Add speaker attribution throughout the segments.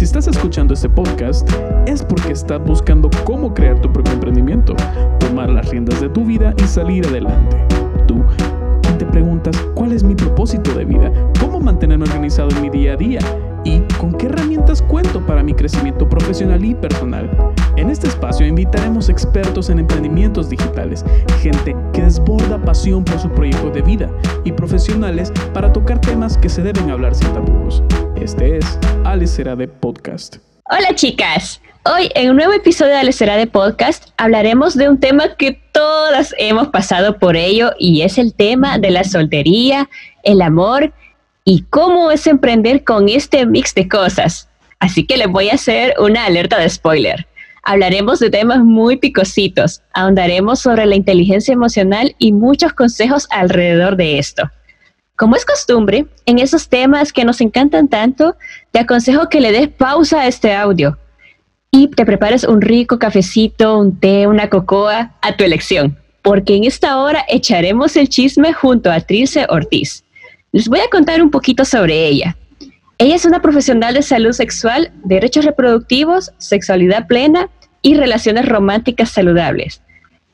Speaker 1: Si estás escuchando este podcast, es porque estás buscando cómo crear tu propio emprendimiento, tomar las riendas de tu vida y salir adelante. Tú, te preguntas cuál es mi propósito de vida, cómo mantenerme organizado en mi día a día y con qué herramientas cuento para mi crecimiento profesional y personal. En este espacio invitaremos expertos en emprendimientos digitales, gente que desborda pasión por su proyecto de vida y profesionales para tocar temas que se deben hablar sin tapujos. Este es Alex de Podcast.
Speaker 2: Hola chicas, hoy en un nuevo episodio de Alex de Podcast hablaremos de un tema que todas hemos pasado por ello y es el tema de la soltería, el amor y cómo es emprender con este mix de cosas. Así que les voy a hacer una alerta de spoiler. Hablaremos de temas muy picositos, ahondaremos sobre la inteligencia emocional y muchos consejos alrededor de esto. Como es costumbre, en esos temas que nos encantan tanto, te aconsejo que le des pausa a este audio y te prepares un rico cafecito, un té, una cocoa a tu elección, porque en esta hora echaremos el chisme junto a Trilce Ortiz. Les voy a contar un poquito sobre ella. Ella es una profesional de salud sexual, derechos reproductivos, sexualidad plena y relaciones románticas saludables.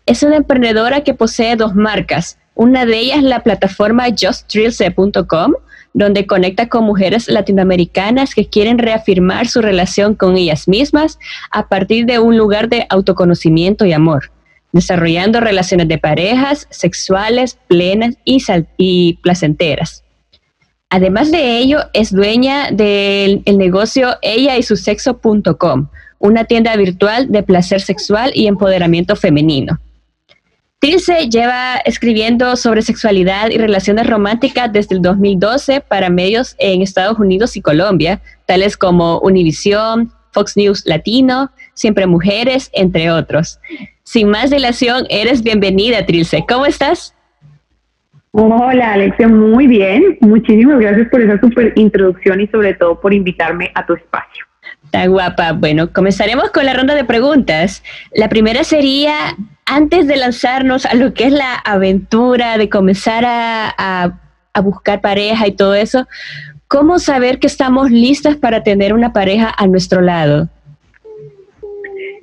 Speaker 2: Es una emprendedora que posee dos marcas. Una de ellas la plataforma justtrilce.com, donde conecta con mujeres latinoamericanas que quieren reafirmar su relación con ellas mismas a partir de un lugar de autoconocimiento y amor, desarrollando relaciones de parejas, sexuales, plenas y, y placenteras. Además de ello, es dueña del negocio ella y su sexo.com, una tienda virtual de placer sexual y empoderamiento femenino. Tilce lleva escribiendo sobre sexualidad y relaciones románticas desde el 2012 para medios en Estados Unidos y Colombia, tales como Univision, Fox News Latino, Siempre Mujeres, entre otros. Sin más dilación, eres bienvenida, Trilce. ¿Cómo estás?
Speaker 3: Hola Alexia, muy bien. Muchísimas gracias por esa super introducción y sobre todo por invitarme a tu espacio.
Speaker 2: Está guapa. Bueno, comenzaremos con la ronda de preguntas. La primera sería, antes de lanzarnos a lo que es la aventura, de comenzar a, a buscar pareja y todo eso, ¿cómo saber que estamos listas para tener una pareja a nuestro lado?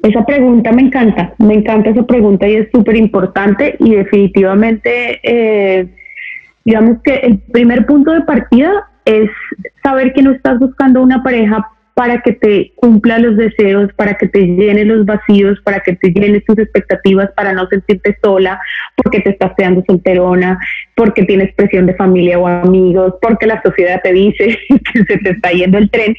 Speaker 3: Esa pregunta me encanta, me encanta esa pregunta y es súper importante y definitivamente eh, digamos que el primer punto de partida es saber que no estás buscando una pareja para que te cumpla los deseos, para que te llene los vacíos, para que te llene tus expectativas, para no sentirte sola, porque te estás quedando solterona, porque tienes presión de familia o amigos, porque la sociedad te dice que se te está yendo el tren,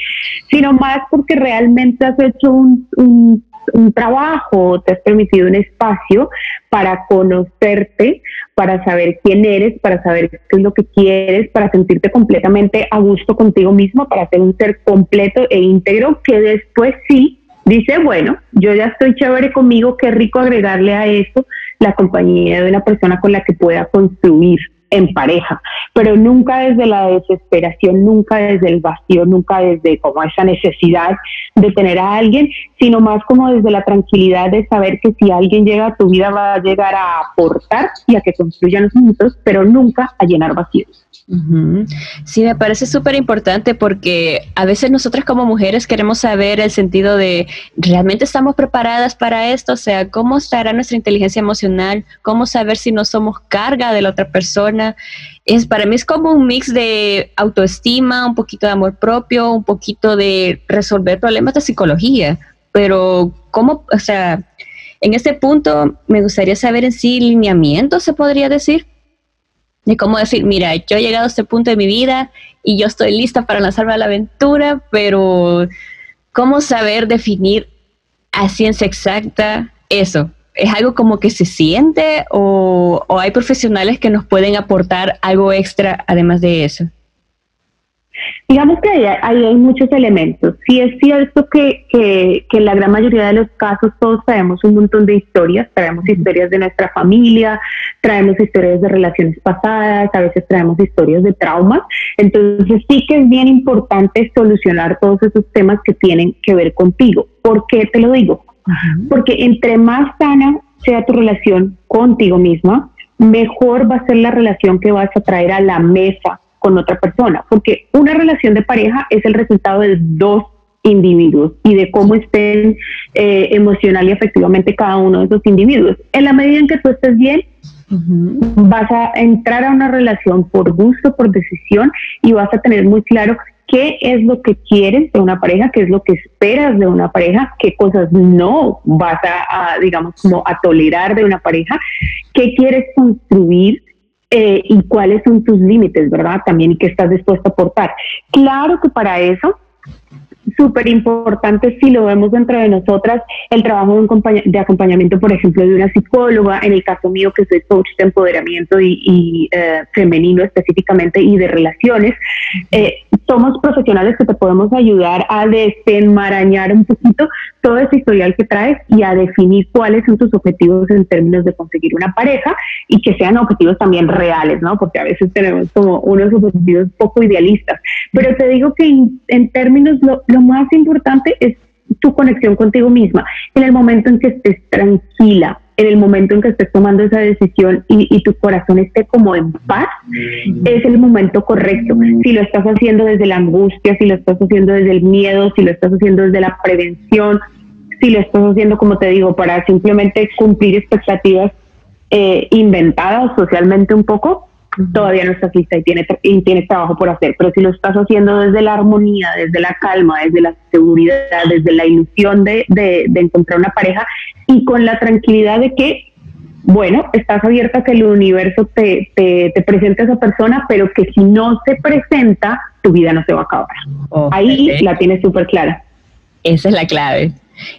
Speaker 3: sino más porque realmente has hecho un, un un trabajo, te has permitido un espacio para conocerte, para saber quién eres, para saber qué es lo que quieres, para sentirte completamente a gusto contigo mismo, para ser un ser completo e íntegro que después sí dice, bueno, yo ya estoy chévere conmigo, qué rico agregarle a eso la compañía de una persona con la que pueda construir en pareja, pero nunca desde la desesperación, nunca desde el vacío, nunca desde como esa necesidad de tener a alguien, sino más como desde la tranquilidad de saber que si alguien llega a tu vida va a llegar a aportar y a que construyan juntos, pero nunca a llenar vacíos.
Speaker 2: Sí, me parece súper importante porque a veces nosotras como mujeres queremos saber el sentido de, ¿realmente estamos preparadas para esto? O sea, ¿cómo estará nuestra inteligencia emocional? ¿Cómo saber si no somos carga de la otra persona? Es, para mí es como un mix de autoestima, un poquito de amor propio, un poquito de resolver problemas de psicología. Pero, ¿cómo? O sea, en este punto me gustaría saber en sí lineamiento, se podría decir de cómo decir, mira, yo he llegado a este punto de mi vida y yo estoy lista para lanzarme a la aventura, pero ¿cómo saber definir a ciencia exacta eso? ¿Es algo como que se siente o, o hay profesionales que nos pueden aportar algo extra además de eso?
Speaker 3: Digamos que ahí, hay muchos elementos. Sí es cierto que, que, que, en la gran mayoría de los casos todos traemos un montón de historias, traemos historias de nuestra familia, traemos historias de relaciones pasadas, a veces traemos historias de traumas. Entonces sí que es bien importante solucionar todos esos temas que tienen que ver contigo. ¿Por qué te lo digo? Porque entre más sana sea tu relación contigo misma, mejor va a ser la relación que vas a traer a la mesa con otra persona, porque una relación de pareja es el resultado de dos individuos y de cómo estén eh, emocional y efectivamente cada uno de esos individuos. En la medida en que tú estés bien, vas a entrar a una relación por gusto, por decisión y vas a tener muy claro qué es lo que quieres de una pareja, qué es lo que esperas de una pareja, qué cosas no vas a, digamos, como a tolerar de una pareja, qué quieres construir eh, y cuáles son tus límites, ¿verdad? También y qué estás dispuesto a aportar. Claro que para eso súper importante si lo vemos dentro de nosotras, el trabajo de, acompañamiento, por ejemplo, de una psicóloga, en el caso mío que soy coach de empoderamiento y, eh, femenino específicamente y de relaciones, eh, somos profesionales que te podemos ayudar a desenmarañar un poquito todo ese historial que traes y a definir cuáles son tus objetivos en términos de conseguir una pareja y que sean objetivos también reales, ¿no? Porque a veces tenemos como unos objetivos poco idealistas. Pero te digo que en, términos, lo, lo más importante es tu conexión contigo misma. En el momento en que estés tranquila, en el momento en que estés tomando esa decisión y, tu corazón esté como en paz, es el momento correcto. Si lo estás haciendo desde la angustia, si lo estás haciendo desde el miedo, si lo estás haciendo desde la prevención, si lo estás haciendo, como te digo, para simplemente cumplir expectativas eh, inventadas socialmente un poco, todavía no estás lista y tienes, y tienes trabajo por hacer. Pero si lo estás haciendo desde la armonía, desde la calma, desde la seguridad, desde la ilusión de, de, encontrar una pareja y con la tranquilidad de que, bueno, estás abierta a que el universo te, te, te presente a esa persona, pero que si no se presenta, tu vida no se va a acabar. Ahí la tienes súper clara.
Speaker 2: Esa es la clave.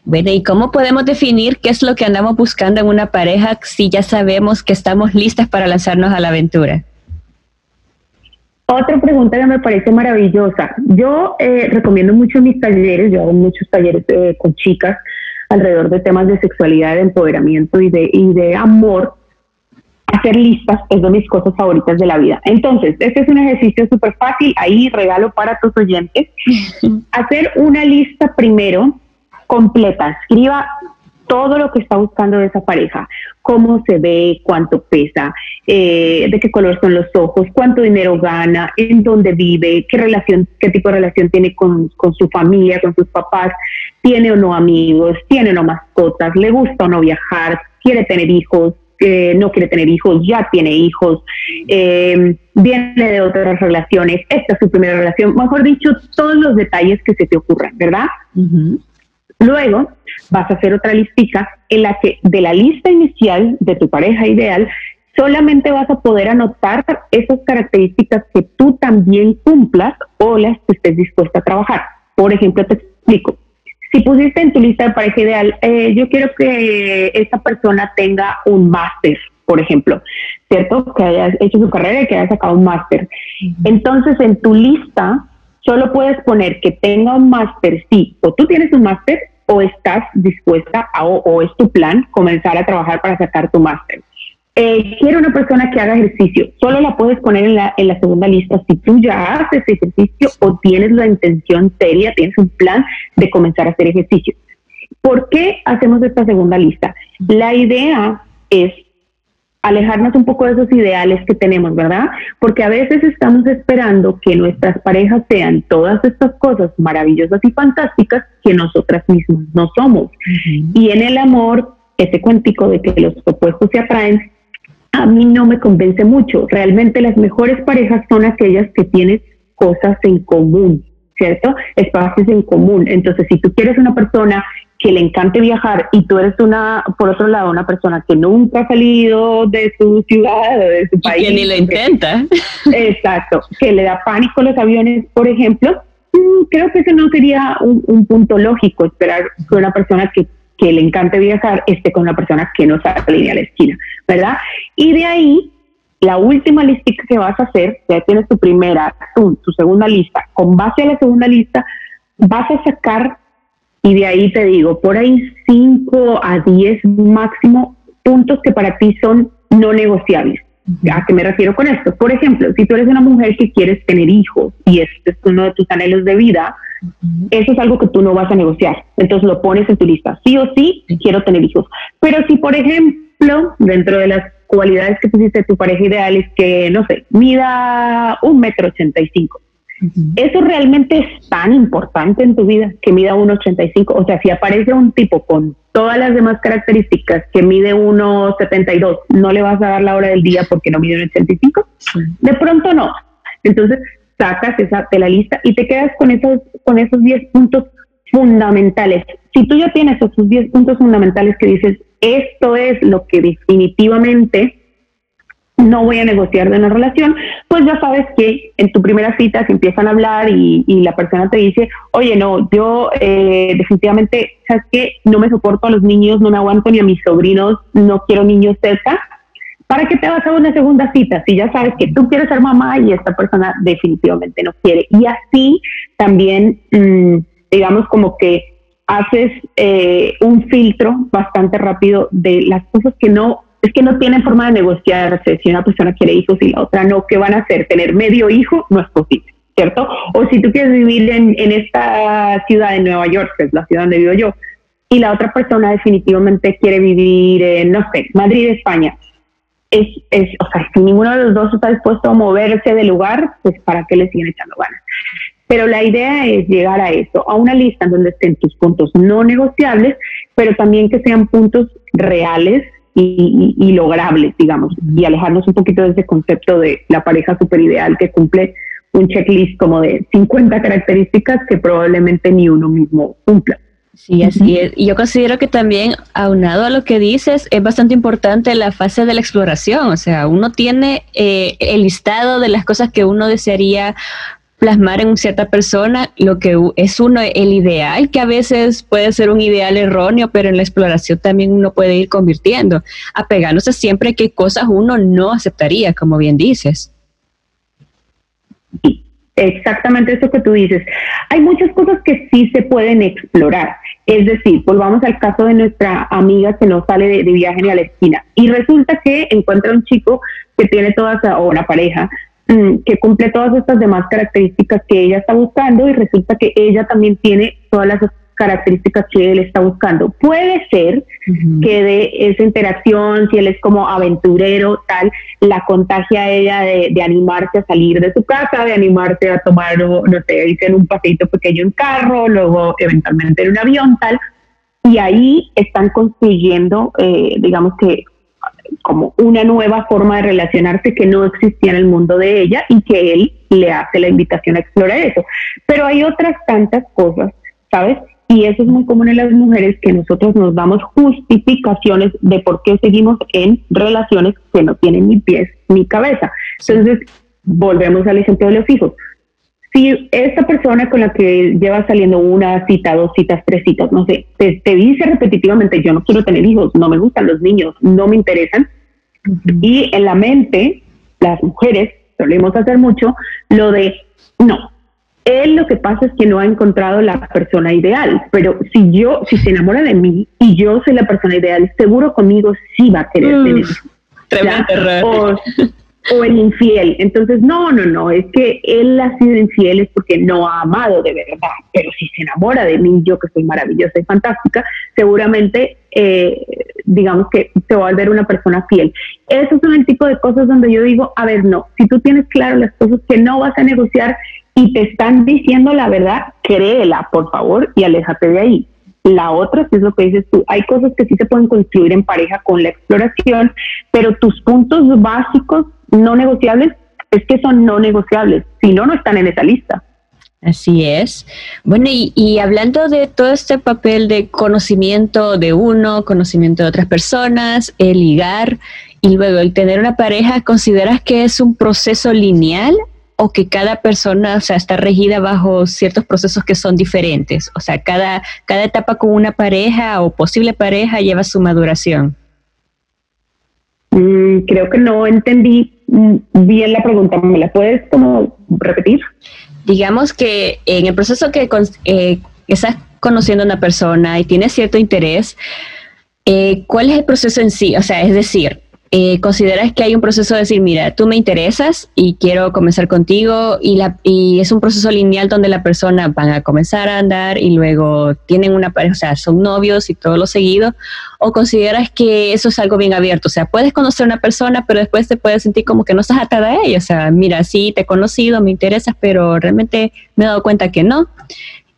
Speaker 2: Bueno, ¿y cómo podemos definir qué es lo que andamos buscando en una pareja si ya sabemos que estamos listas para lanzarnos a la aventura?
Speaker 3: Otra pregunta que me parece maravillosa. Yo eh, recomiendo mucho mis talleres, yo hago muchos talleres eh, con chicas alrededor de temas de sexualidad, de empoderamiento y de, y de amor. Hacer listas es de mis cosas favoritas de la vida. Entonces, este es un ejercicio súper fácil, ahí regalo para tus oyentes. Hacer una lista primero completa. Escriba todo lo que está buscando de esa pareja, cómo se ve, cuánto pesa, eh, de qué color son los ojos, cuánto dinero gana, en dónde vive, qué relación, qué tipo de relación tiene con, su familia, con sus papás, tiene o no amigos, tiene o no mascotas, le gusta o no viajar, quiere tener hijos, eh, no quiere tener hijos, ya tiene hijos, eh, viene de otras relaciones, esta es su primera relación, mejor dicho, todos los detalles que se te ocurran, ¿verdad? Luego vas a hacer otra listica en la que de la lista inicial de tu pareja ideal solamente vas a poder anotar esas características que tú también cumplas o las que estés dispuesta a trabajar. Por ejemplo, te explico. Si pusiste en tu lista de pareja ideal, eh, yo quiero que esta persona tenga un máster, por ejemplo, ¿cierto? Que haya hecho su carrera y que haya sacado un máster. Entonces, en tu lista solo puedes poner que tenga un máster, sí, o tú tienes un máster o estás dispuesta a, o, es tu plan comenzar a trabajar para sacar tu máster. Eh, quiero una persona que haga ejercicio. Solo la puedes poner en la, en la segunda lista si tú ya haces ejercicio o tienes la intención seria, tienes un plan de comenzar a hacer ejercicio. ¿Por qué hacemos esta segunda lista? La idea es alejarnos un poco de esos ideales que tenemos, ¿verdad? Porque a veces estamos esperando que nuestras parejas sean todas estas cosas maravillosas y fantásticas que nosotras mismas no somos. Y en el amor, ese cuentico de que los opuestos se atraen, a mí no me convence mucho. Realmente las mejores parejas son aquellas que tienen cosas en común, ¿cierto? Espacios en común. Entonces, si tú quieres una persona que le encante viajar y tú eres una, por otro lado, una persona que nunca ha salido de su ciudad o de su país.
Speaker 2: que ni lo intenta.
Speaker 3: Exacto, que le da pánico los aviones, por ejemplo, mm, creo que ese no sería un, punto lógico esperar que una persona que, que, le encante viajar esté con una persona que no sabe ni a la esquina, ¿verdad? Y de ahí, la última lista que vas a hacer, ya tienes tu primera, tu segunda lista, con base a la segunda lista, vas a sacar y de ahí te digo, por ahí 5 a 10 máximo puntos que para ti son no negociables. ¿A qué me refiero con esto? Por ejemplo, si tú eres una mujer que quieres tener hijos y este es uno de tus anhelos de vida, eso es algo que tú no vas a negociar. Entonces lo pones en tu lista. Sí o sí, quiero tener hijos. Pero si, por ejemplo, dentro de las cualidades que pusiste tu pareja ideal es que, no sé, mida un metro ochenta y cinco ¿Eso realmente es tan importante en tu vida que mida 1,85? O sea, si aparece un tipo con todas las demás características que mide 1,72, ¿no le vas a dar la hora del día porque no mide 1,85? De pronto no. Entonces, sacas esa de la lista y te quedas con esos, con esos 10 puntos fundamentales. Si tú ya tienes esos 10 puntos fundamentales que dices, esto es lo que definitivamente no voy a negociar de una relación, pues ya sabes que en tu primera cita se empiezan a hablar y, la persona te dice, oye, no, yo eh, definitivamente, ¿sabes qué? No me soporto a los niños, no me aguanto ni a mis sobrinos, no quiero niños cerca. ¿Para qué te vas a una segunda cita? Si ya sabes que tú quieres ser mamá y esta persona definitivamente no quiere. Y así también, mm, digamos, como que haces eh, un filtro bastante rápido de las cosas que no es que no tienen forma de negociarse si una persona quiere hijos y la otra no, ¿qué van a hacer? Tener medio hijo no es posible, ¿cierto? O si tú quieres vivir en, esta ciudad de Nueva York, que es la ciudad donde vivo yo, y la otra persona definitivamente quiere vivir en, no sé, Madrid, España, es, es, o sea, si ninguno de los dos está dispuesto a moverse del lugar, pues para qué le siguen echando ganas. Pero la idea es llegar a eso, a una lista en donde estén tus puntos no negociables, pero también que sean puntos reales y, logrables, digamos, y alejarnos un poquito de ese concepto de la pareja super ideal que cumple un checklist como de 50 características que probablemente ni uno mismo cumpla.
Speaker 2: Sí, así es. Y yo considero que también, aunado a lo que dices, es bastante importante la fase de la exploración. O sea, uno tiene eh, el listado de las cosas que uno desearía plasmar en cierta persona lo que es uno el ideal, que a veces puede ser un ideal erróneo, pero en la exploración también uno puede ir convirtiendo, apegándose siempre a qué cosas uno no aceptaría, como bien dices.
Speaker 3: Exactamente eso que tú dices. Hay muchas cosas que sí se pueden explorar. Es decir, volvamos al caso de nuestra amiga que no sale de, de viaje ni a la esquina y resulta que encuentra un chico que tiene todas, o una pareja que cumple todas estas demás características que ella está buscando y resulta que ella también tiene todas las características que él está buscando. Puede ser que de esa interacción, si él es como aventurero, tal, la contagia a ella de, animarse a salir de su casa, de animarse a tomar, no sé, irse en un paseito pequeño en carro, luego eventualmente en un avión, tal. Y ahí están construyendo, eh, digamos que como una nueva forma de relacionarse que no existía en el mundo de ella y que él le hace la invitación a explorar eso. Pero hay otras tantas cosas, ¿sabes? Y eso es muy común en las mujeres que nosotros nos damos justificaciones de por qué seguimos en relaciones que no tienen ni pies ni cabeza. Entonces, volvemos al ejemplo de los hijos si esta persona con la que llevas saliendo una cita, dos citas, tres citas, no sé, te, dice repetitivamente, yo no quiero tener hijos, no me gustan los niños, no me interesan, y en la mente, las mujeres solemos hacer mucho lo de, no, él lo que pasa es que no ha encontrado la persona ideal, pero si yo, si se enamora de mí y yo soy la persona ideal, seguro conmigo sí va a querer tener
Speaker 2: Tremendo
Speaker 3: o el infiel. Entonces, no, no, no, es que él ha sido infiel es porque no ha amado de verdad, pero si se enamora de mí, yo que soy maravillosa y fantástica, seguramente, eh, digamos que se va a volver una persona fiel. Esos son el tipo de cosas donde yo digo, a ver, no, si tú tienes claro las cosas que no vas a negociar y te están diciendo la verdad, créela, por favor, y aléjate de ahí. La otra, que es lo que dices tú, hay cosas que sí se pueden construir en pareja con la exploración, pero tus puntos básicos no negociables es que son no negociables, si no, no están en esa lista.
Speaker 2: Así es. Bueno, y, hablando de todo este papel de conocimiento de uno, conocimiento de otras personas, el ligar y luego el tener una pareja, ¿consideras que es un proceso lineal o que cada persona o sea, está regida bajo ciertos procesos que son diferentes? O sea, cada, cada etapa con una pareja o posible pareja lleva su maduración.
Speaker 3: Mm, creo que no entendí bien la pregunta. ¿Me la puedes como repetir?
Speaker 2: Digamos que en el proceso que eh, estás conociendo a una persona y tienes cierto interés, eh, ¿cuál es el proceso en sí? O sea, es decir, eh, consideras que hay un proceso de decir, mira, tú me interesas y quiero comenzar contigo y, la, y es un proceso lineal donde la persona van a comenzar a andar y luego tienen una pareja, o sea, son novios y todo lo seguido, o consideras que eso es algo bien abierto, o sea, puedes conocer a una persona, pero después te puedes sentir como que no estás atada a ella, o sea, mira, sí, te he conocido, me interesas, pero realmente me he dado cuenta que no.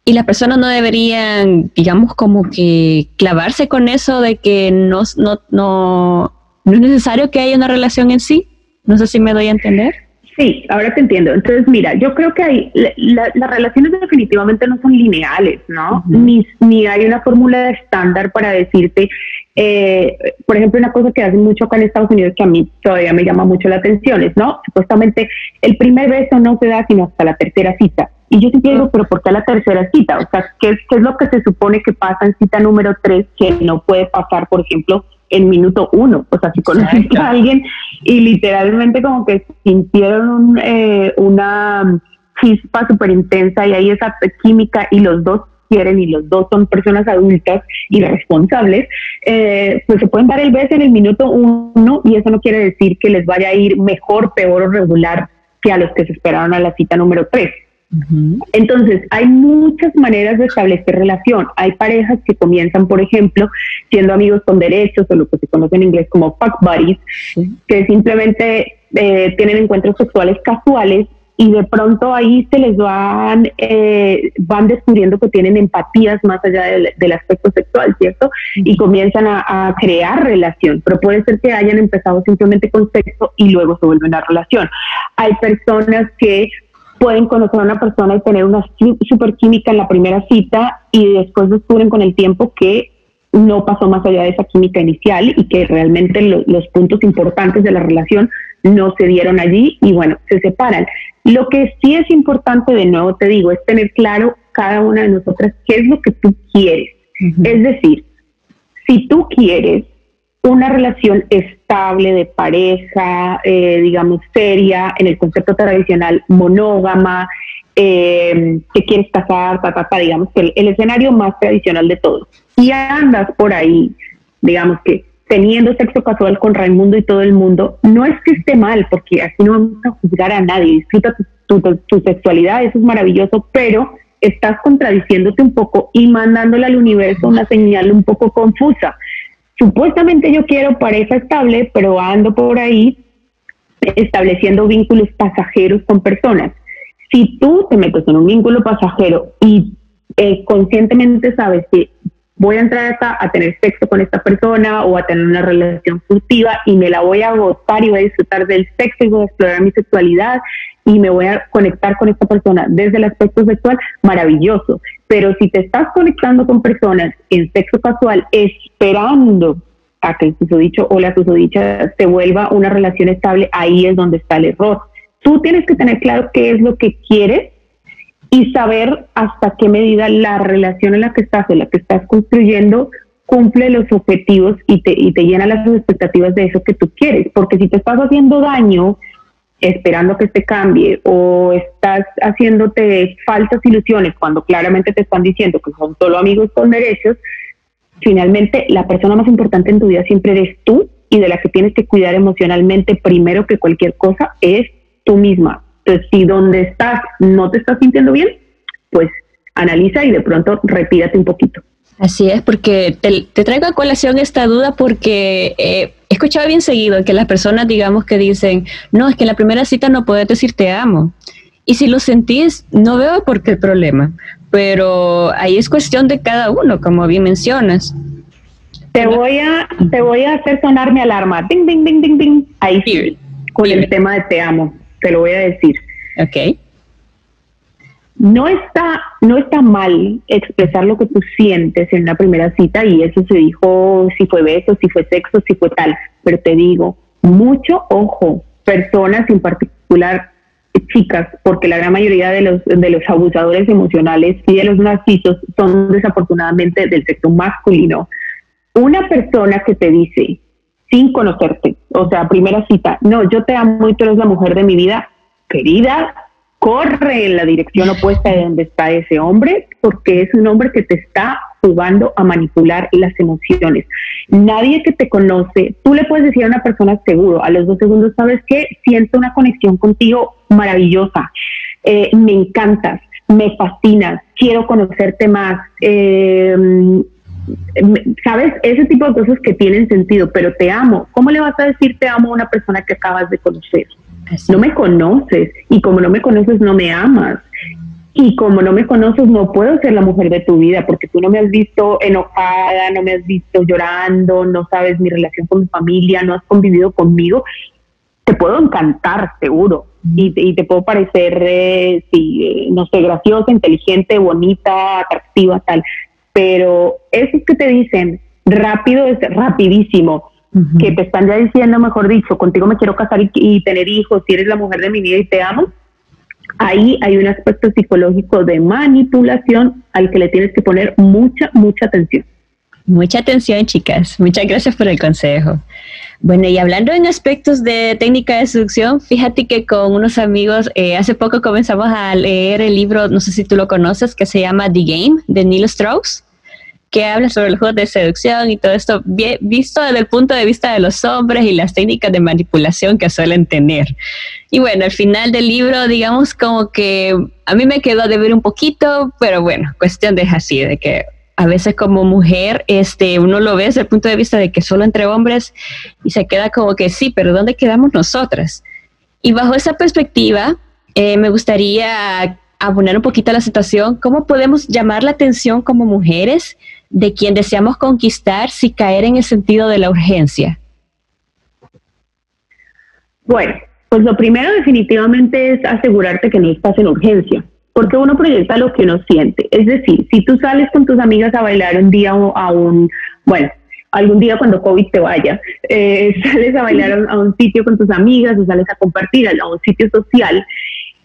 Speaker 2: Y las personas no deberían, digamos, como que clavarse con eso de que no, no, no, no es necesario que haya una relación en sí. No sé si me doy a entender.
Speaker 3: Sí, ahora te entiendo. Entonces, mira, yo creo que hay, las relaciones definitivamente no son lineales, ¿no? ni, ni hay una fórmula estándar para decirte, eh, por ejemplo, una cosa que hacen mucho acá en Estados Unidos que a mí todavía me llama mucho la atención es, ¿no? Supuestamente el primer beso no se da sino hasta la tercera cita. Y yo siempre digo, pero ¿por qué la tercera cita? O sea, ¿qué es, ¿qué es lo que se supone que pasa en cita número tres que no puede pasar, por ejemplo, en minuto uno. O sea, si conociste a alguien y literalmente como que sintieron eh, una chispa súper intensa y hay esa química y los dos quieren y los dos son personas adultas y responsables, eh, pues se pueden dar el beso en el minuto uno y eso no quiere decir que les vaya a ir mejor, peor o regular que a los que se esperaron a la cita número tres. Entonces, hay muchas maneras de establecer relación. Hay parejas que comienzan, por ejemplo, siendo amigos con derechos o lo que se conoce en inglés como fuck buddies, que simplemente eh, tienen encuentros sexuales casuales y de pronto ahí se les van, eh, van descubriendo que tienen empatías más allá del, aspecto sexual, ¿cierto? Y comienzan a, a, crear relación, pero puede ser que hayan empezado simplemente con sexo y luego se vuelven a relación. Hay personas que pueden conocer a una persona y tener una super química en la primera cita y después descubren con el tiempo que no pasó más allá de esa química inicial y que realmente los puntos importantes de la relación no se dieron allí y bueno, se separan. Lo que sí es importante, de nuevo te digo, es tener claro cada una de nosotras qué es lo que tú quieres. Es decir, si tú quieres una relación estable de pareja, eh, digamos, seria, en el concepto tradicional monógama, eh, que quieres casar, ta, digamos, que el, escenario más tradicional de todo. Y andas por ahí, digamos que teniendo sexo casual con Raimundo y todo el mundo, no es que esté mal, porque así no vamos a juzgar a nadie, disfruta tu sexualidad, eso es maravilloso, pero estás contradiciéndote un poco y mandándole al universo una señal un poco confusa supuestamente yo quiero pareja estable, pero ando por ahí estableciendo vínculos pasajeros con personas. Si tú te metes en un vínculo pasajero y eh, conscientemente sabes que voy a entrar acá a tener sexo con esta persona o a tener una relación furtiva y me la voy a gozar y voy a disfrutar del sexo y voy a explorar mi sexualidad y me voy a conectar con esta persona desde el aspecto sexual, maravilloso. Pero si te estás conectando con personas en sexo casual esperando a que el susodicho o la susodicha se vuelva una relación estable, ahí es donde está el error. Tú tienes que tener claro qué es lo que quieres y saber hasta qué medida la relación en la que estás, en la que estás construyendo, cumple los objetivos y te, y te llena las expectativas de eso que tú quieres. Porque si te estás haciendo daño esperando que este cambie o estás haciéndote falsas ilusiones cuando claramente te están diciendo que son solo amigos con derechos, finalmente la persona más importante en tu vida siempre eres tú y de la que tienes que cuidar emocionalmente primero que cualquier cosa es tú misma. Entonces, si donde estás no te estás sintiendo bien, pues analiza y de pronto retírate un poquito.
Speaker 2: Así es, porque te, traigo a colación esta duda porque eh, he escuchado bien seguido que las personas, digamos, que dicen, no, es que en la primera cita no puedes decir te amo. Y si lo sentís, no veo por qué el problema. Pero ahí es cuestión de cada uno, como bien mencionas.
Speaker 3: Te voy a, te voy a hacer sonar mi alarma. Ding, ding, ding, ding, ding. Ahí sí, con el tema de te amo. Te lo voy a decir.
Speaker 2: Ok
Speaker 3: no está, no está mal expresar lo que tú sientes en una primera cita y eso se dijo si fue beso, si fue sexo, si fue tal, pero te digo, mucho ojo, personas en particular chicas, porque la gran mayoría de los, de los abusadores emocionales y de los narcisos son desafortunadamente del sexo masculino. Una persona que te dice, sin conocerte, o sea, primera cita, no, yo te amo y tú eres la mujer de mi vida, querida, corre en la dirección opuesta de donde está ese hombre, porque es un hombre que te está jugando a manipular las emociones. Nadie que te conoce, tú le puedes decir a una persona seguro, a los dos segundos, ¿sabes qué? Siento una conexión contigo maravillosa, eh, me encantas, me fascinas, quiero conocerte más. Eh, ¿Sabes? Ese tipo de cosas que tienen sentido, pero te amo. ¿Cómo le vas a decir te amo a una persona que acabas de conocer? No me conoces y como no me conoces no me amas. Y como no me conoces no puedo ser la mujer de tu vida porque tú no me has visto enojada, no me has visto llorando, no sabes mi relación con mi familia, no has convivido conmigo. Te puedo encantar, seguro, y, te puedo parecer, eh, eh, no sé, graciosa, inteligente, bonita, atractiva, tal. Pero esos que te dicen rápido es rapidísimo que te están ya diciendo, mejor dicho, contigo me quiero casar y, tener hijos, si eres la mujer de mi vida y te amo, ahí hay un aspecto psicológico de manipulación al que le tienes que poner mucha, mucha atención.
Speaker 2: Mucha atención, chicas. Muchas gracias por el consejo. Bueno, y hablando en aspectos de técnica de seducción, fíjate que con unos amigos eh, hace poco comenzamos a leer el libro, no sé si tú lo conoces, que se llama The Game de Neil Strauss que habla sobre el juego de seducción y todo esto, visto desde el punto de vista de los hombres y las técnicas de manipulación que suelen tener. Y bueno, al final del libro, digamos como que a mí me quedó de ver un poquito, pero bueno, cuestión de así, de que a veces como mujer, este, uno lo ve desde el punto de vista de que solo entre hombres y se queda como que sí, pero ¿dónde quedamos nosotras? Y bajo esa perspectiva, eh, me gustaría abonar un poquito a la situación, ¿cómo podemos llamar la atención como mujeres de quien deseamos conquistar sin caer en el sentido de la urgencia?
Speaker 3: Bueno, pues lo primero definitivamente es asegurarte que no estás en urgencia, porque uno proyecta lo que uno siente. Es decir, si tú sales con tus amigas a bailar un día a un, bueno, algún día cuando COVID te vaya, eh, sales a bailar a un sitio con tus amigas o sales a compartir a un sitio social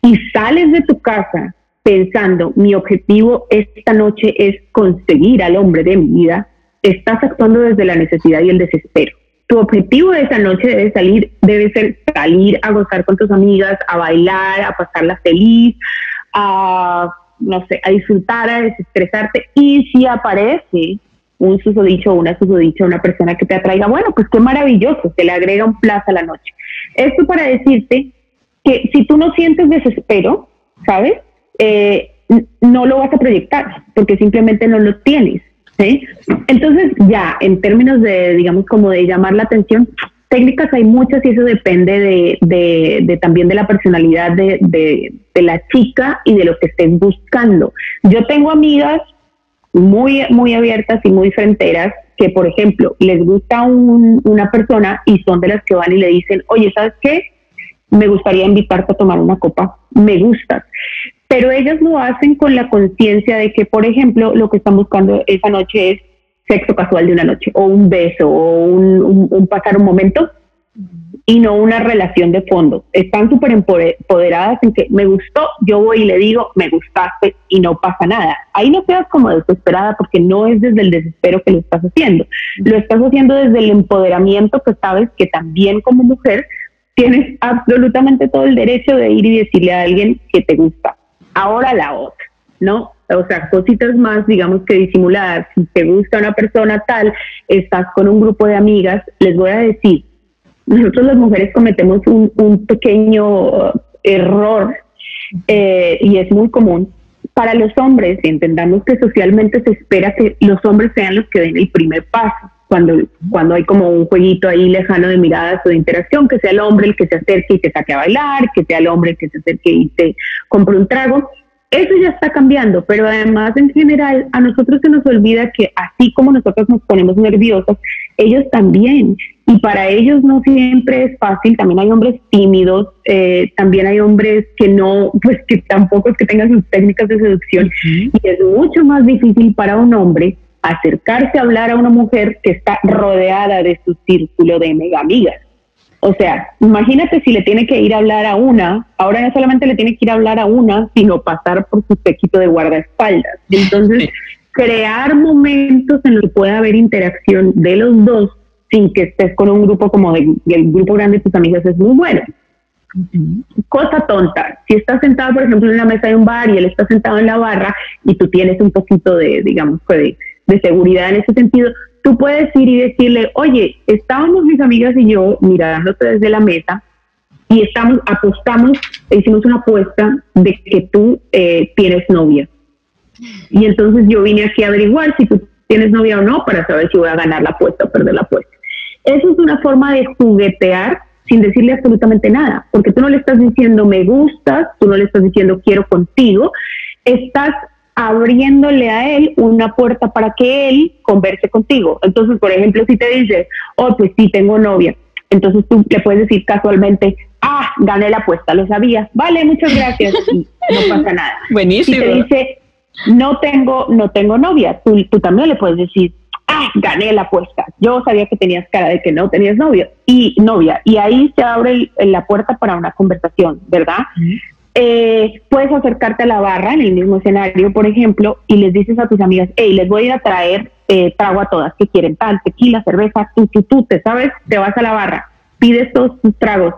Speaker 3: y sales de tu casa pensando, mi objetivo esta noche es conseguir al hombre de mi vida, estás actuando desde la necesidad y el desespero. Tu objetivo de esa noche debe salir, debe ser salir a gozar con tus amigas, a bailar, a pasarla feliz, a no sé, a disfrutar, a desestresarte. Y si aparece un susodicho o una susodicha, una persona que te atraiga, bueno, pues qué maravilloso, se le agrega un plazo a la noche. Esto para decirte que si tú no sientes desespero, ¿sabes? Eh, no lo vas a proyectar porque simplemente no lo tienes. ¿sí? Entonces ya, en términos de, digamos, como de llamar la atención, técnicas hay muchas y eso depende de, de, también de la personalidad de, de, la chica y de lo que estés buscando. Yo tengo amigas muy, muy abiertas y muy fronteras que, por ejemplo, les gusta una persona y son de las que van y le dicen, oye, ¿sabes qué? Me gustaría invitarte a tomar una copa, me gustas pero ellas lo hacen con la conciencia de que, por ejemplo, lo que están buscando esa noche es sexo casual de una noche, o un beso, o un, pasar un momento, y no una relación de fondo. Están súper empoderadas en que me gustó, yo voy y le digo, me gustaste y no pasa nada. Ahí no quedas como desesperada porque no es desde el desespero que lo estás haciendo. Lo estás haciendo desde el empoderamiento que sabes que también como mujer tienes absolutamente todo el derecho de ir y decirle a alguien que te gusta ahora la otra, ¿no? O sea, cositas más, digamos que disimuladas. Si te gusta una persona tal, estás con un grupo de amigas, les voy a decir, nosotros las mujeres cometemos un, pequeño error eh, y es muy común. Para los hombres, entendamos que socialmente se espera que los hombres sean los que den el primer paso cuando, cuando hay como un jueguito ahí lejano de miradas o de interacción, que sea el hombre el que se acerque y te saque a bailar, que sea el hombre el que se acerque y te compre un trago. Eso ya está cambiando, pero además en general a nosotros se nos olvida que así como nosotros nos ponemos nerviosos, ellos también. Y para ellos no siempre es fácil, también hay hombres tímidos, eh, también hay hombres que no, pues que tampoco es que tengan sus técnicas de seducción. Y es mucho más difícil para un hombre acercarse a hablar a una mujer que está rodeada de su círculo de mega amigas. O sea, imagínate si le tiene que ir a hablar a una, ahora no solamente le tiene que ir a hablar a una, sino pasar por su pequito de guardaespaldas. Entonces, crear momentos en los que pueda haber interacción de los dos sin que estés con un grupo como de, el grupo grande de tus amigas es muy bueno. Cosa tonta, si estás sentado, por ejemplo, en la mesa de un bar y él está sentado en la barra y tú tienes un poquito de, digamos, de, de seguridad en ese sentido, tú puedes ir y decirle, oye, estábamos mis amigas y yo mirándote desde la mesa y estamos, apostamos, hicimos una apuesta de que tú eh, tienes novia. Y entonces yo vine aquí a averiguar si tú tienes novia o no para saber si voy a ganar la apuesta o perder la apuesta. Eso es una forma de juguetear sin decirle absolutamente nada, porque tú no le estás diciendo me gustas, tú no le estás diciendo quiero contigo, estás abriéndole a él una puerta para que él converse contigo. Entonces, por ejemplo, si te dice, oh, pues sí, tengo novia, entonces tú le puedes decir casualmente, ah, gané la apuesta, lo sabía, vale, muchas gracias, y no pasa nada.
Speaker 2: Buenísimo.
Speaker 3: Si te dice, no tengo, no tengo novia, tú, tú también le puedes decir, ah, gané la apuesta, yo sabía que tenías cara de que no tenías novio y novia, y ahí se abre la puerta para una conversación, ¿verdad? Eh, puedes acercarte a la barra en el mismo escenario, por ejemplo, y les dices a tus amigas, hey, les voy a ir a traer eh, trago a todas que quieren tal, tequila, cerveza, tú, tú, tú, te sabes, te vas a la barra, pides todos tus tragos,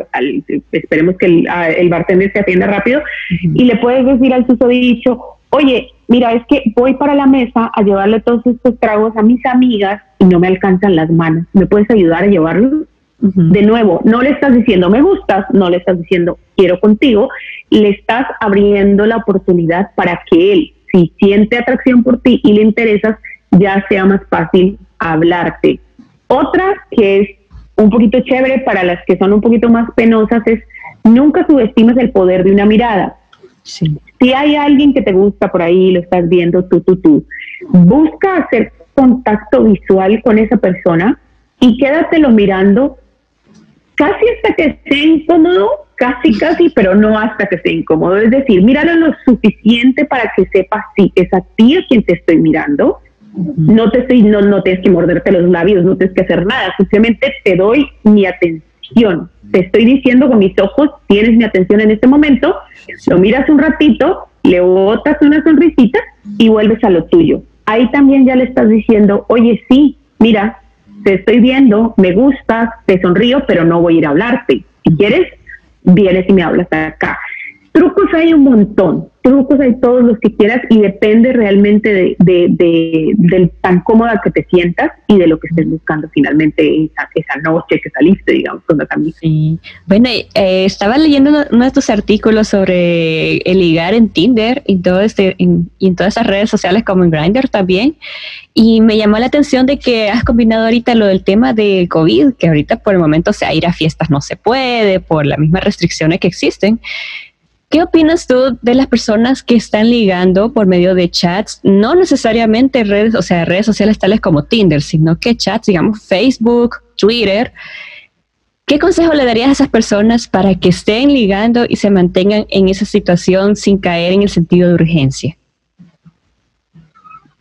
Speaker 3: esperemos que el, el, bartender se atienda rápido, y le puedes decir al susodicho, oye, mira, es que voy para la mesa a llevarle todos estos tragos a mis amigas y no me alcanzan las manos, ¿me puedes ayudar a llevarlos? De nuevo, no le estás diciendo me gustas, no le estás diciendo quiero contigo, le estás abriendo la oportunidad para que él, si siente atracción por ti y le interesas, ya sea más fácil hablarte. Otra que es un poquito chévere para las que son un poquito más penosas es nunca subestimes el poder de una mirada. Si hay alguien que te gusta por ahí, lo estás viendo tú, tú, tú, busca hacer contacto visual con esa persona y quédatelo mirando casi hasta que esté incómodo, casi, casi, pero no hasta que esté incómodo. Es decir, míralo lo suficiente para que sepas si es a ti a quien te estoy mirando. No te estoy, no, no tienes que morderte los labios, no tienes que hacer nada, simplemente te doy mi atención. Te estoy diciendo con mis ojos, tienes mi atención en este momento, lo miras un ratito, le botas una sonrisita y vuelves a lo tuyo. Ahí también ya le estás diciendo, oye, sí, mira, te estoy viendo, me gustas, te sonrío, pero no voy a ir a hablarte. Si quieres, vienes y me hablas acá. Trucos hay un montón, trucos hay todos los que quieras y depende realmente de, de, tan cómoda que te sientas y de lo que estés buscando finalmente esa, esa noche que saliste, digamos, la camisa.
Speaker 2: Sí. Bueno, eh, estaba leyendo uno, de tus artículos sobre el ligar en Tinder y, todo este, y en todas esas redes sociales como en Grindr también. Y me llamó la atención de que has combinado ahorita lo del tema del COVID, que ahorita por el momento, o sea, ir a fiestas no se puede por las mismas restricciones que existen. ¿Qué opinas tú de las personas que están ligando por medio de chats, no necesariamente redes, o sea, redes sociales tales como Tinder, sino que chats, digamos, Facebook, Twitter? ¿Qué consejo le darías a esas personas para que estén ligando y se mantengan en esa situación sin caer en el sentido de urgencia?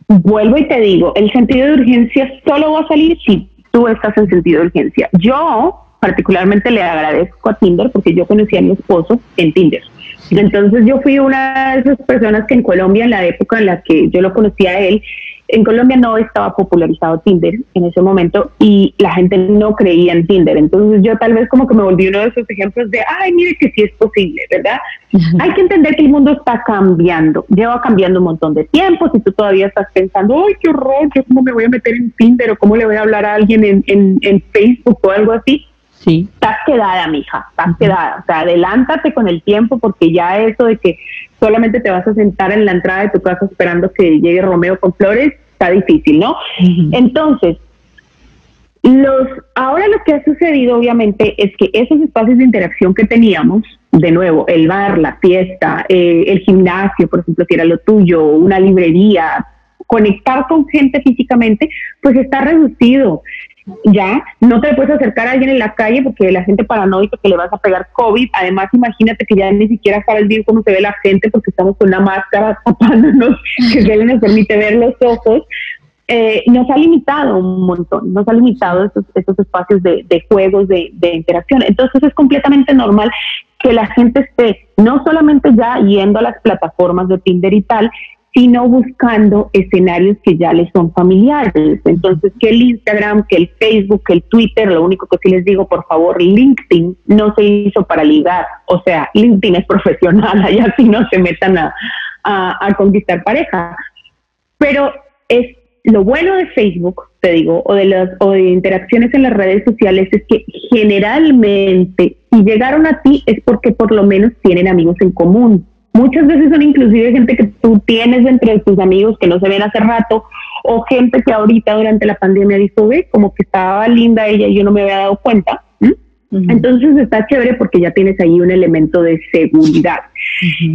Speaker 3: Vuelvo y te digo, el sentido de urgencia solo va a salir si tú estás en sentido de urgencia. Yo particularmente le agradezco a Tinder porque yo conocí a mi esposo en Tinder. Entonces yo fui una de esas personas que en Colombia, en la época en la que yo lo conocía a él, en Colombia no estaba popularizado Tinder en ese momento y la gente no creía en Tinder. Entonces yo tal vez como que me volví uno de esos ejemplos de, ay, mire que sí es posible, ¿verdad? Hay que entender que el mundo está cambiando, lleva cambiando un montón de tiempo. Si tú todavía estás pensando, ay, qué horror, ¿cómo me voy a meter en Tinder o cómo le voy a hablar a alguien en, en, en Facebook o algo así? Sí. Estás quedada, mija, estás quedada. O sea, adelántate con el tiempo porque ya eso de que solamente te vas a sentar en la entrada de tu casa esperando que llegue Romeo con flores, está difícil, ¿no? Entonces, los, ahora lo que ha sucedido obviamente es que esos espacios de interacción que teníamos, de nuevo, el bar, la fiesta, eh, el gimnasio, por ejemplo, si era lo tuyo, una librería, conectar con gente físicamente, pues está reducido ya no te puedes acercar a alguien en la calle porque la gente paranoica que le vas a pegar COVID. Además, imagínate que ya ni siquiera sabes bien cómo se ve la gente porque estamos con una máscara tapándonos que se nos permite ver los ojos. Eh, nos ha limitado un montón, nos ha limitado esos, esos espacios de, juegos, de, de interacción. Entonces es completamente normal que la gente esté no solamente ya yendo a las plataformas de Tinder y tal, sino buscando escenarios que ya les son familiares. Entonces, que el Instagram, que el Facebook, que el Twitter, lo único que sí les digo, por favor, LinkedIn no se hizo para ligar. O sea, LinkedIn es profesional, allá sí no se metan a, a, conquistar pareja. Pero es lo bueno de Facebook, te digo, o de las o de interacciones en las redes sociales es que generalmente si llegaron a ti es porque por lo menos tienen amigos en común Muchas veces son inclusive gente que tú tienes entre tus amigos que no se ven hace rato o gente que ahorita durante la pandemia dijo, ve, como que estaba linda ella y yo no me había dado cuenta. Entonces está chévere porque ya tienes ahí un elemento de seguridad.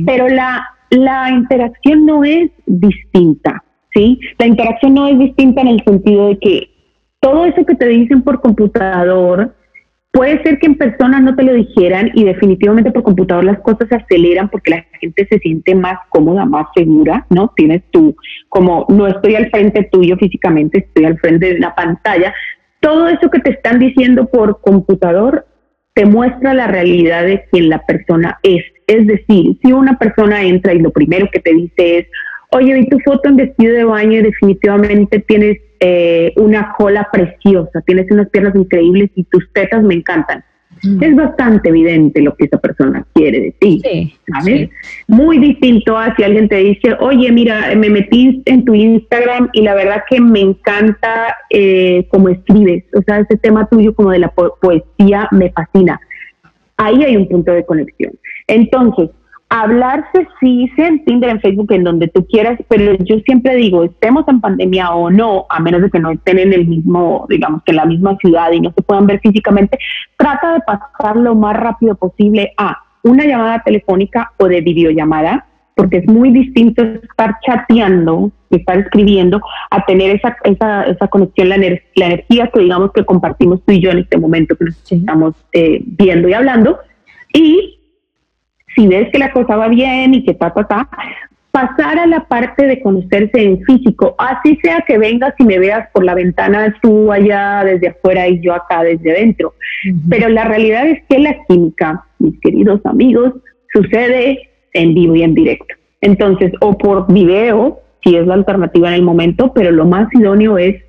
Speaker 3: Pero la, la interacción no es distinta, ¿sí? La interacción no es distinta en el sentido de que todo eso que te dicen por computador, Puede ser que en persona no te lo dijeran y definitivamente por computador las cosas se aceleran porque la gente se siente más cómoda, más segura, ¿no? Tienes tú, como no estoy al frente tuyo físicamente, estoy al frente de una pantalla. Todo eso que te están diciendo por computador te muestra la realidad de quien la persona es. Es decir, si una persona entra y lo primero que te dice es, oye, vi tu foto en vestido de baño y definitivamente tienes eh, una cola preciosa, tienes unas piernas increíbles y tus tetas me encantan. Mm. Es bastante evidente lo que esa persona quiere de ti, ¿sabes? Muy distinto a si alguien te dice, oye, mira, me metí en tu Instagram y la verdad que me encanta eh, cómo escribes, o sea, ese tema tuyo como de la poesía me fascina. Ahí hay un punto de conexión. Entonces, hablarse sí, sea en Tinder, en Facebook, en donde tú quieras, pero yo siempre digo, estemos en pandemia o no, a menos de que no estén en el mismo, digamos que en la misma ciudad y no se puedan ver físicamente, trata de pasar lo más rápido posible a una llamada telefónica o de videollamada, porque es muy distinto estar chateando, estar escribiendo, a tener esa, esa, esa conexión, la, la energía que digamos que compartimos tú y yo en este momento que nos estamos eh, viendo y hablando. Y si ves que la cosa va bien y que ta, ta, ta, pasar a la parte de conocerse en físico, así sea que vengas y me veas por la ventana tú allá desde afuera y yo acá desde dentro. Pero la realidad es que la química, mis queridos amigos, sucede en vivo y en directo. Entonces, o por video, si es la alternativa en el momento, pero lo más idóneo es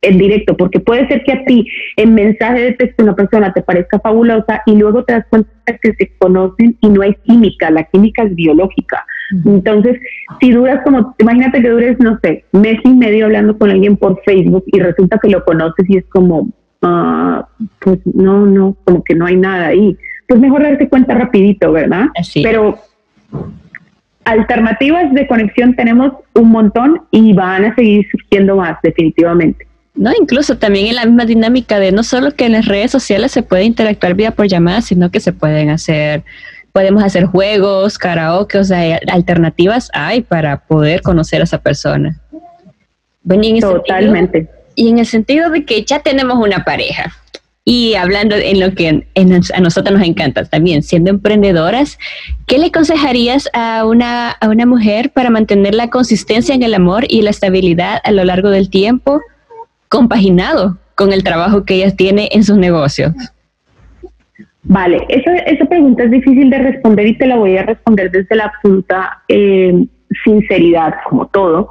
Speaker 3: en directo, porque puede ser que a ti en mensaje de texto una persona te parezca fabulosa y luego te das cuenta que se conocen y no hay química, la química es biológica. Entonces, si duras como, imagínate que dures, no sé, mes y medio hablando con alguien por Facebook y resulta que lo conoces y es como, ah, pues no, no, como que no hay nada ahí. Pues mejor darte cuenta rapidito, ¿verdad? Pero alternativas de conexión tenemos un montón y van a seguir surgiendo más, definitivamente.
Speaker 2: No, incluso también en la misma dinámica de no solo que en las redes sociales se puede interactuar vía por llamadas, sino que se pueden hacer, podemos hacer juegos, karaoke, o sea, alternativas hay para poder conocer a esa persona.
Speaker 3: Totalmente.
Speaker 2: y en el sentido de que ya tenemos una pareja. Y hablando en lo que a nosotros nos encanta también, siendo emprendedoras, ¿qué le aconsejarías a una, a una mujer para mantener la consistencia en el amor y la estabilidad a lo largo del tiempo? Compaginado con el trabajo que ella tiene en sus negocios?
Speaker 3: Vale, esa, esa pregunta es difícil de responder y te la voy a responder desde la absoluta eh, sinceridad, como todo.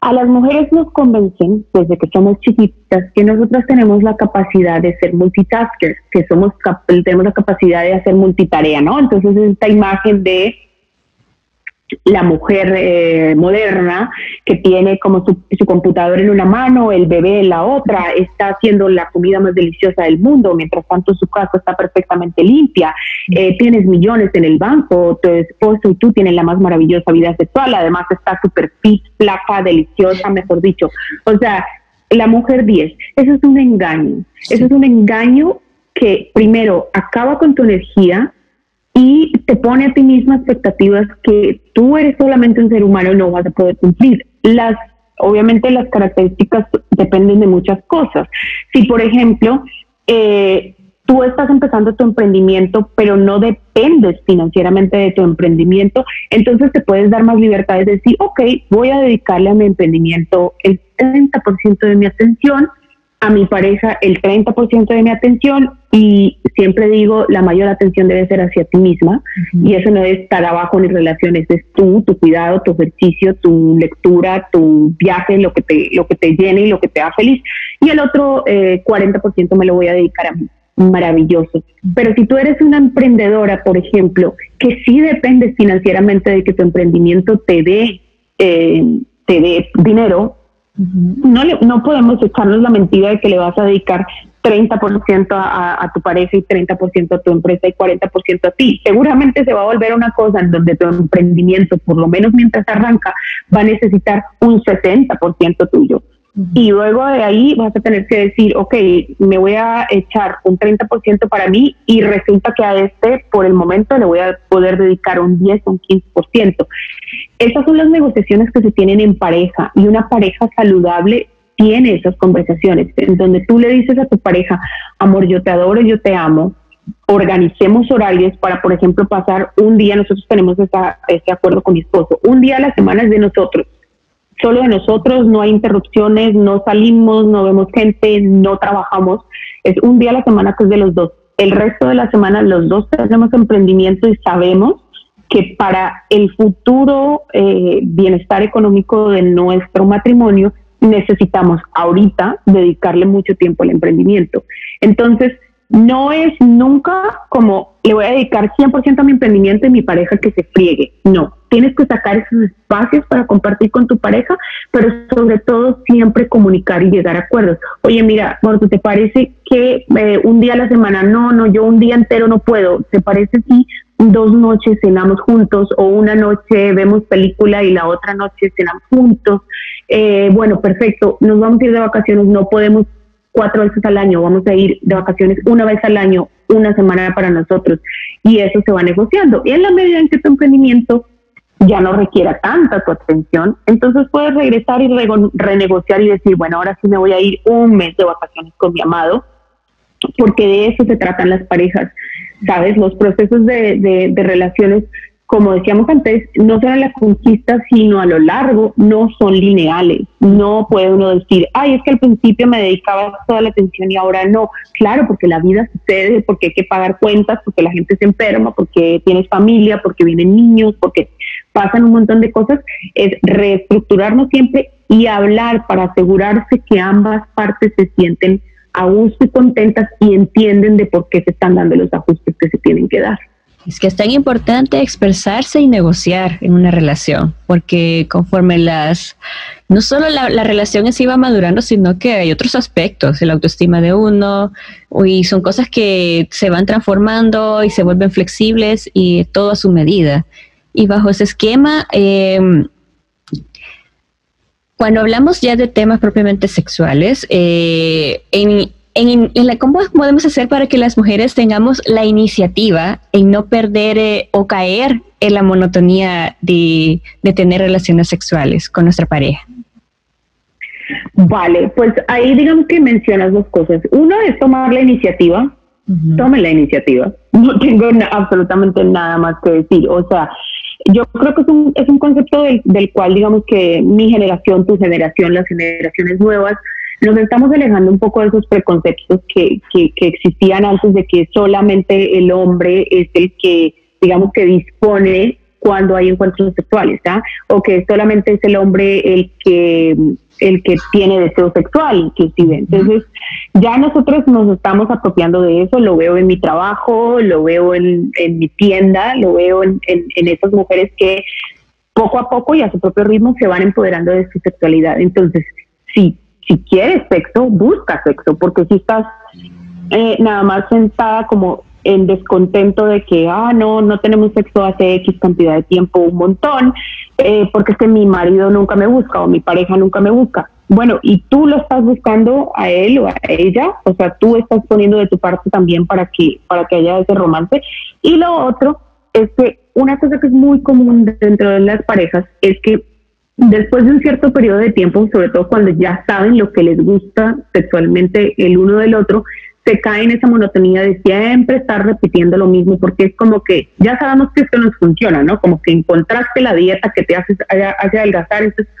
Speaker 3: A las mujeres nos convencen, desde que somos chiquitas, que nosotras tenemos la capacidad de ser multitaskers, que somos tenemos la capacidad de hacer multitarea, ¿no? Entonces, esta imagen de la mujer eh, moderna que tiene como su, computador en una mano, el bebé en la otra, está haciendo la comida más deliciosa del mundo, mientras tanto su casa está perfectamente limpia, eh, tienes millones en el banco, tu esposo y tú tienen la más maravillosa vida sexual, además está súper fit, flaca, deliciosa, mejor dicho. O sea, la mujer 10, eso es un engaño, eso es un engaño que primero acaba con tu energía, y te pone a ti misma expectativas que tú eres solamente un ser humano y no vas a poder cumplir. Las, obviamente las características dependen de muchas cosas. Si, por ejemplo, eh, tú estás empezando tu emprendimiento, pero no dependes financieramente de tu emprendimiento, entonces te puedes dar más libertad de decir, ok, voy a dedicarle a mi emprendimiento el 30% de mi atención a mi pareja el 30% de mi atención y siempre digo, la mayor atención debe ser hacia ti misma y eso no es estar abajo ni relaciones, es tú, tu cuidado, tu ejercicio, tu lectura, tu viaje, lo que te, lo que te llene y lo que te haga feliz. Y el otro 40% eh, me lo voy a dedicar a mí. Maravilloso. Pero si tú eres una emprendedora, por ejemplo, que sí dependes financieramente de que tu emprendimiento te dé, eh, te dé dinero, no, no podemos echarnos la mentira de que le vas a dedicar 30% a, a tu pareja y 30% a tu empresa y 40% a ti. Seguramente se va a volver una cosa en donde tu emprendimiento, por lo menos mientras arranca, va a necesitar un 60% tuyo. Y luego de ahí vas a tener que decir, ok, me voy a echar un 30% para mí y resulta que a este por el momento le voy a poder dedicar un 10 o un 15%. Esas son las negociaciones que se tienen en pareja y una pareja saludable tiene esas conversaciones en donde tú le dices a tu pareja, amor, yo te adoro, yo te amo, organicemos horarios para, por ejemplo, pasar un día, nosotros tenemos esa, ese acuerdo con mi esposo, un día a la semana es de nosotros solo de nosotros, no hay interrupciones, no salimos, no vemos gente, no trabajamos. Es un día a la semana que es de los dos. El resto de la semana los dos tenemos emprendimiento y sabemos que para el futuro eh, bienestar económico de nuestro matrimonio necesitamos ahorita dedicarle mucho tiempo al emprendimiento. Entonces, no es nunca como le voy a dedicar 100% a mi emprendimiento y mi pareja que se friegue. No, tienes que sacar esos espacios para compartir con tu pareja, pero sobre todo siempre comunicar y llegar a acuerdos. Oye, mira, ¿te parece que eh, un día a la semana? No, no, yo un día entero no puedo. ¿Te parece si dos noches cenamos juntos o una noche vemos película y la otra noche cenamos juntos? Eh, bueno, perfecto, nos vamos a ir de vacaciones, no podemos cuatro veces al año, vamos a ir de vacaciones una vez al año, una semana para nosotros, y eso se va negociando. Y en la medida en que tu emprendimiento ya no requiera tanta tu atención, entonces puedes regresar y renegociar y decir, bueno, ahora sí me voy a ir un mes de vacaciones con mi amado, porque de eso se tratan las parejas, ¿sabes? Los procesos de, de, de relaciones como decíamos antes, no son a la conquista, sino a lo largo, no son lineales. No puede uno decir, ay, es que al principio me dedicaba toda la atención y ahora no. Claro, porque la vida sucede, porque hay que pagar cuentas, porque la gente se enferma, porque tienes familia, porque vienen niños, porque pasan un montón de cosas. Es reestructurarnos siempre y hablar para asegurarse que ambas partes se sienten a gusto y contentas y entienden de por qué se están dando los ajustes que se tienen que dar.
Speaker 2: Es que es tan importante expresarse y negociar en una relación, porque conforme las, no solo la, relación en sí va madurando, sino que hay otros aspectos, la autoestima de uno, y son cosas que se van transformando y se vuelven flexibles y todo a su medida. Y bajo ese esquema, em, cuando hablamos ya de temas propiamente sexuales, eh, en, en, la, ¿cómo podemos hacer para que las mujeres tengamos la iniciativa en no perder eh, o caer en la monotonía de, tener relaciones sexuales con nuestra pareja?
Speaker 3: Vale, pues ahí digamos que mencionas dos cosas. Uno es tomar la iniciativa. Tome la iniciativa. No tengo absolutamente nada más que decir. O sea, yo creo que es un, es un concepto del, del cual digamos que mi generación, tu generación, las generaciones nuevas, nos estamos alejando un poco de esos preconceptos que, que, existían antes de que solamente el hombre es el que, digamos, que dispone cuando hay encuentros sexuales, ¿ah? o que solamente es el hombre el que el que tiene deseo sexual, inclusive. Entonces, ya nosotros nos estamos apropiando de eso, lo veo en mi trabajo, lo veo en, en mi tienda, lo veo en, en, en esas mujeres que poco a poco y a su propio ritmo se van empoderando de su sexualidad. Entonces, sí, si quieres sexo, busca sexo, porque si estás eh, nada más sentada como en descontento de que, ah, no, no tenemos sexo hace X cantidad de tiempo, un montón, eh, porque es que mi marido nunca me busca o mi pareja nunca me busca. Bueno, y tú lo estás buscando a él o a ella, o sea, tú estás poniendo de tu parte también para que, para que haya ese romance. Y lo otro es que una cosa que es muy común dentro de las parejas es que Después de un cierto periodo de tiempo, sobre todo cuando ya saben lo que les gusta sexualmente el uno del otro, se cae en esa monotonía de siempre estar repitiendo lo mismo, porque es como que ya sabemos que esto nos funciona, ¿no? Como que encontraste la dieta que te hace, hace adelgazar, entonces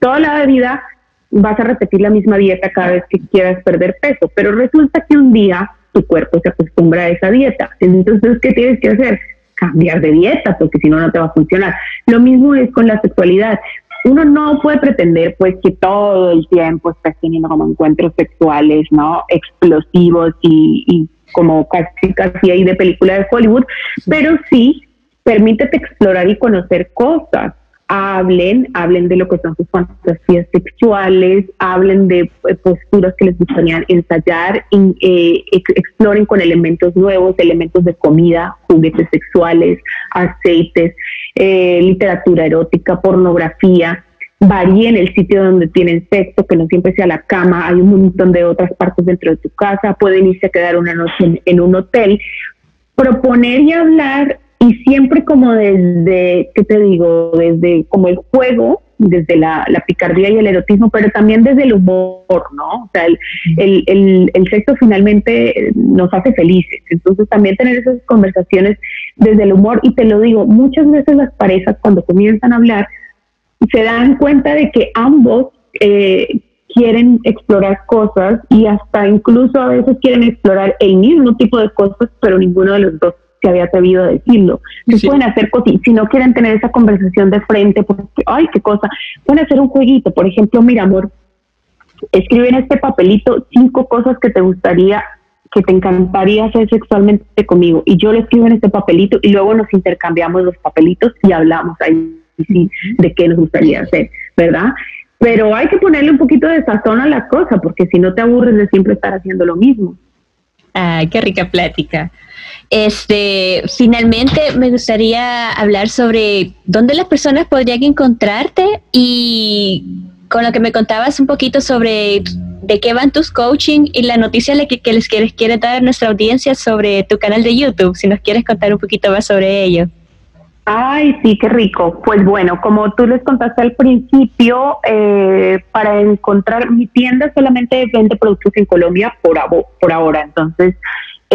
Speaker 3: toda la vida vas a repetir la misma dieta cada vez que quieras perder peso, pero resulta que un día tu cuerpo se acostumbra a esa dieta. Entonces, ¿qué tienes que hacer? Cambiar de dieta, porque si no, no te va a funcionar. Lo mismo es con la sexualidad. Uno no puede pretender, pues, que todo el tiempo estés teniendo como encuentros sexuales, ¿no? Explosivos y, y como casi, casi ahí de película de Hollywood, pero sí permítete explorar y conocer cosas hablen, hablen de lo que son sus fantasías sexuales, hablen de eh, posturas que les gustaría ensayar, eh, exploren con elementos nuevos, elementos de comida, juguetes sexuales, aceites, eh, literatura erótica, pornografía. Varíen el sitio donde tienen sexo, que no siempre sea la cama, hay un montón de otras partes dentro de tu casa, pueden irse a quedar una noche en un hotel. Proponer y hablar y siempre como desde, ¿qué te digo? Desde como el juego, desde la, picardía y el erotismo, pero también desde el humor, ¿no? O sea, el, el, el, sexo finalmente nos hace felices, entonces también tener esas conversaciones desde el humor, y te lo digo, muchas veces las parejas cuando comienzan a hablar se dan cuenta de que ambos eh, quieren explorar cosas y hasta incluso a veces quieren explorar el mismo tipo de cosas, pero ninguno de los dos que había atrevido a decirlo. pueden hacer cosas, si no quieren tener esa conversación de frente, porque, ay, qué cosa, pueden hacer un jueguito, por ejemplo, mira, amor, escribe en este papelito cinco cosas que te gustaría, que te encantaría hacer sexualmente conmigo, y yo lo escribo en este papelito, y luego nos intercambiamos los papelitos y hablamos ahí sí, de qué nos gustaría hacer, ¿verdad? Pero hay que ponerle un poquito de sazón a la cosa, porque si no te aburres de siempre estar haciendo lo mismo.
Speaker 2: Ah, qué rica plática. Este, finalmente me gustaría hablar sobre dónde las personas podrían encontrarte y con lo que me contabas un poquito sobre de qué van tus coaching y la noticia que, les quieres quiere dar a nuestra audiencia sobre tu canal de YouTube, si nos quieres contar un poquito más sobre ello.
Speaker 3: Ay, sí, qué rico. Pues bueno, como tú les contaste al principio, eh, para encontrar mi tienda solamente vende productos en Colombia por, por ahora. Entonces,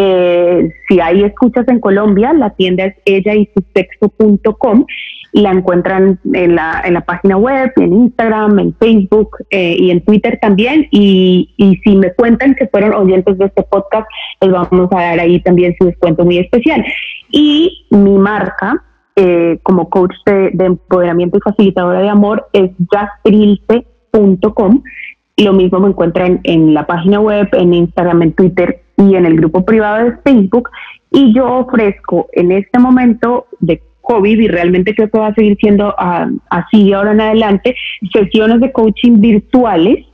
Speaker 3: eh, si hay escuchas en Colombia, la tienda es ella y su sexo.com. La encuentran en la, en la página web, en Instagram, en Facebook eh, y en Twitter también. Y, y si me cuentan que fueron oyentes de este podcast, les vamos a dar ahí también su descuento muy especial. Y mi marca, eh, como coach de, empoderamiento y facilitadora de amor, es jastrilce.com. Lo mismo me encuentran en la página web, en Instagram, en Twitter y en el grupo privado de Facebook. Y yo ofrezco en este momento de COVID y realmente creo que va a seguir siendo ah, así de ahora en adelante, sesiones de coaching virtuales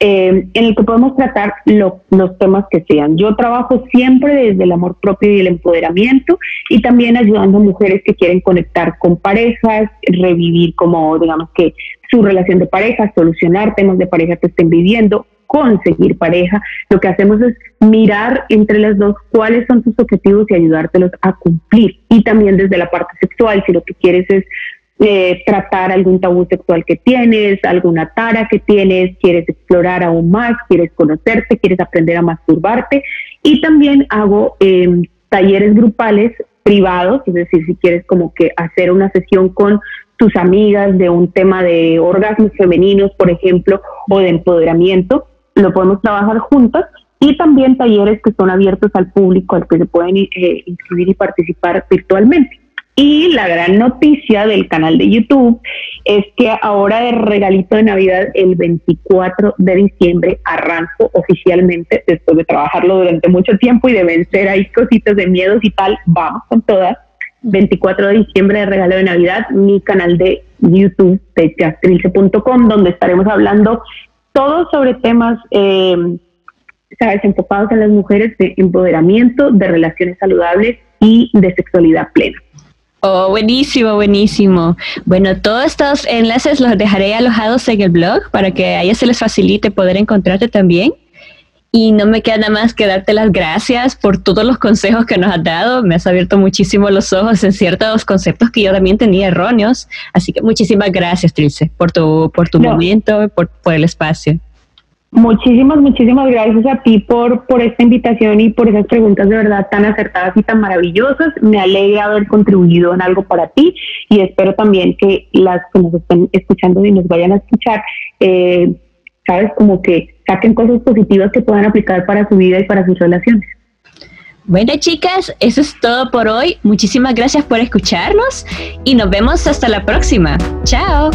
Speaker 3: eh, en el que podemos tratar los temas que sean. Yo trabajo siempre desde el amor propio y el empoderamiento y también ayudando a mujeres que quieren conectar con parejas, revivir como digamos que su relación de pareja, solucionar temas de pareja que estén viviendo, conseguir pareja. Lo que hacemos es mirar entre las dos cuáles son tus objetivos y ayudártelos a cumplir. Y también desde la parte sexual, si lo que quieres es eh, tratar algún tabú sexual que tienes, alguna tara que tienes, quieres explorar aún más, quieres conocerte, quieres aprender a masturbarte. Y también hago em, talleres grupales privados, es decir, si quieres como que hacer una sesión con tus amigas de un tema de orgasmos femeninos, por ejemplo, o de empoderamiento, lo podemos trabajar juntas y también talleres que son abiertos al público, al que se pueden eh, inscribir y participar virtualmente. Y la gran noticia del canal de YouTube es que ahora de regalito de Navidad, el 24 de diciembre, arranco oficialmente, después de trabajarlo durante mucho tiempo y de vencer ahí cositas de miedos y tal, vamos con todas. 24 de diciembre de regalo de Navidad, mi canal de YouTube de jastrilce.com, donde estaremos hablando todo sobre temas, eh, sabes, enfocados en las mujeres de empoderamiento, de relaciones saludables y de sexualidad plena.
Speaker 2: Oh, buenísimo, buenísimo. Bueno, todos estos enlaces los dejaré alojados en el blog para que a ellos se les facilite poder encontrarte también. Y no me queda nada más que darte las gracias por todos los consejos que nos has dado. Me has abierto muchísimo los ojos en ciertos conceptos que yo también tenía erróneos. Así que muchísimas gracias, Trilce, por tu, por tu momento, por, por el espacio.
Speaker 3: Muchísimas, muchísimas gracias a ti por, por esta invitación y por esas preguntas de verdad tan acertadas y tan maravillosas. Me alegra haber contribuido en algo para ti y espero también que las que nos estén escuchando y nos vayan a escuchar eh, ¿sabes? Como que saquen cosas positivas que puedan aplicar para su vida y para sus relaciones.
Speaker 2: Bueno, chicas, eso es todo por hoy. Muchísimas gracias por escucharnos y nos vemos hasta la próxima. Chao.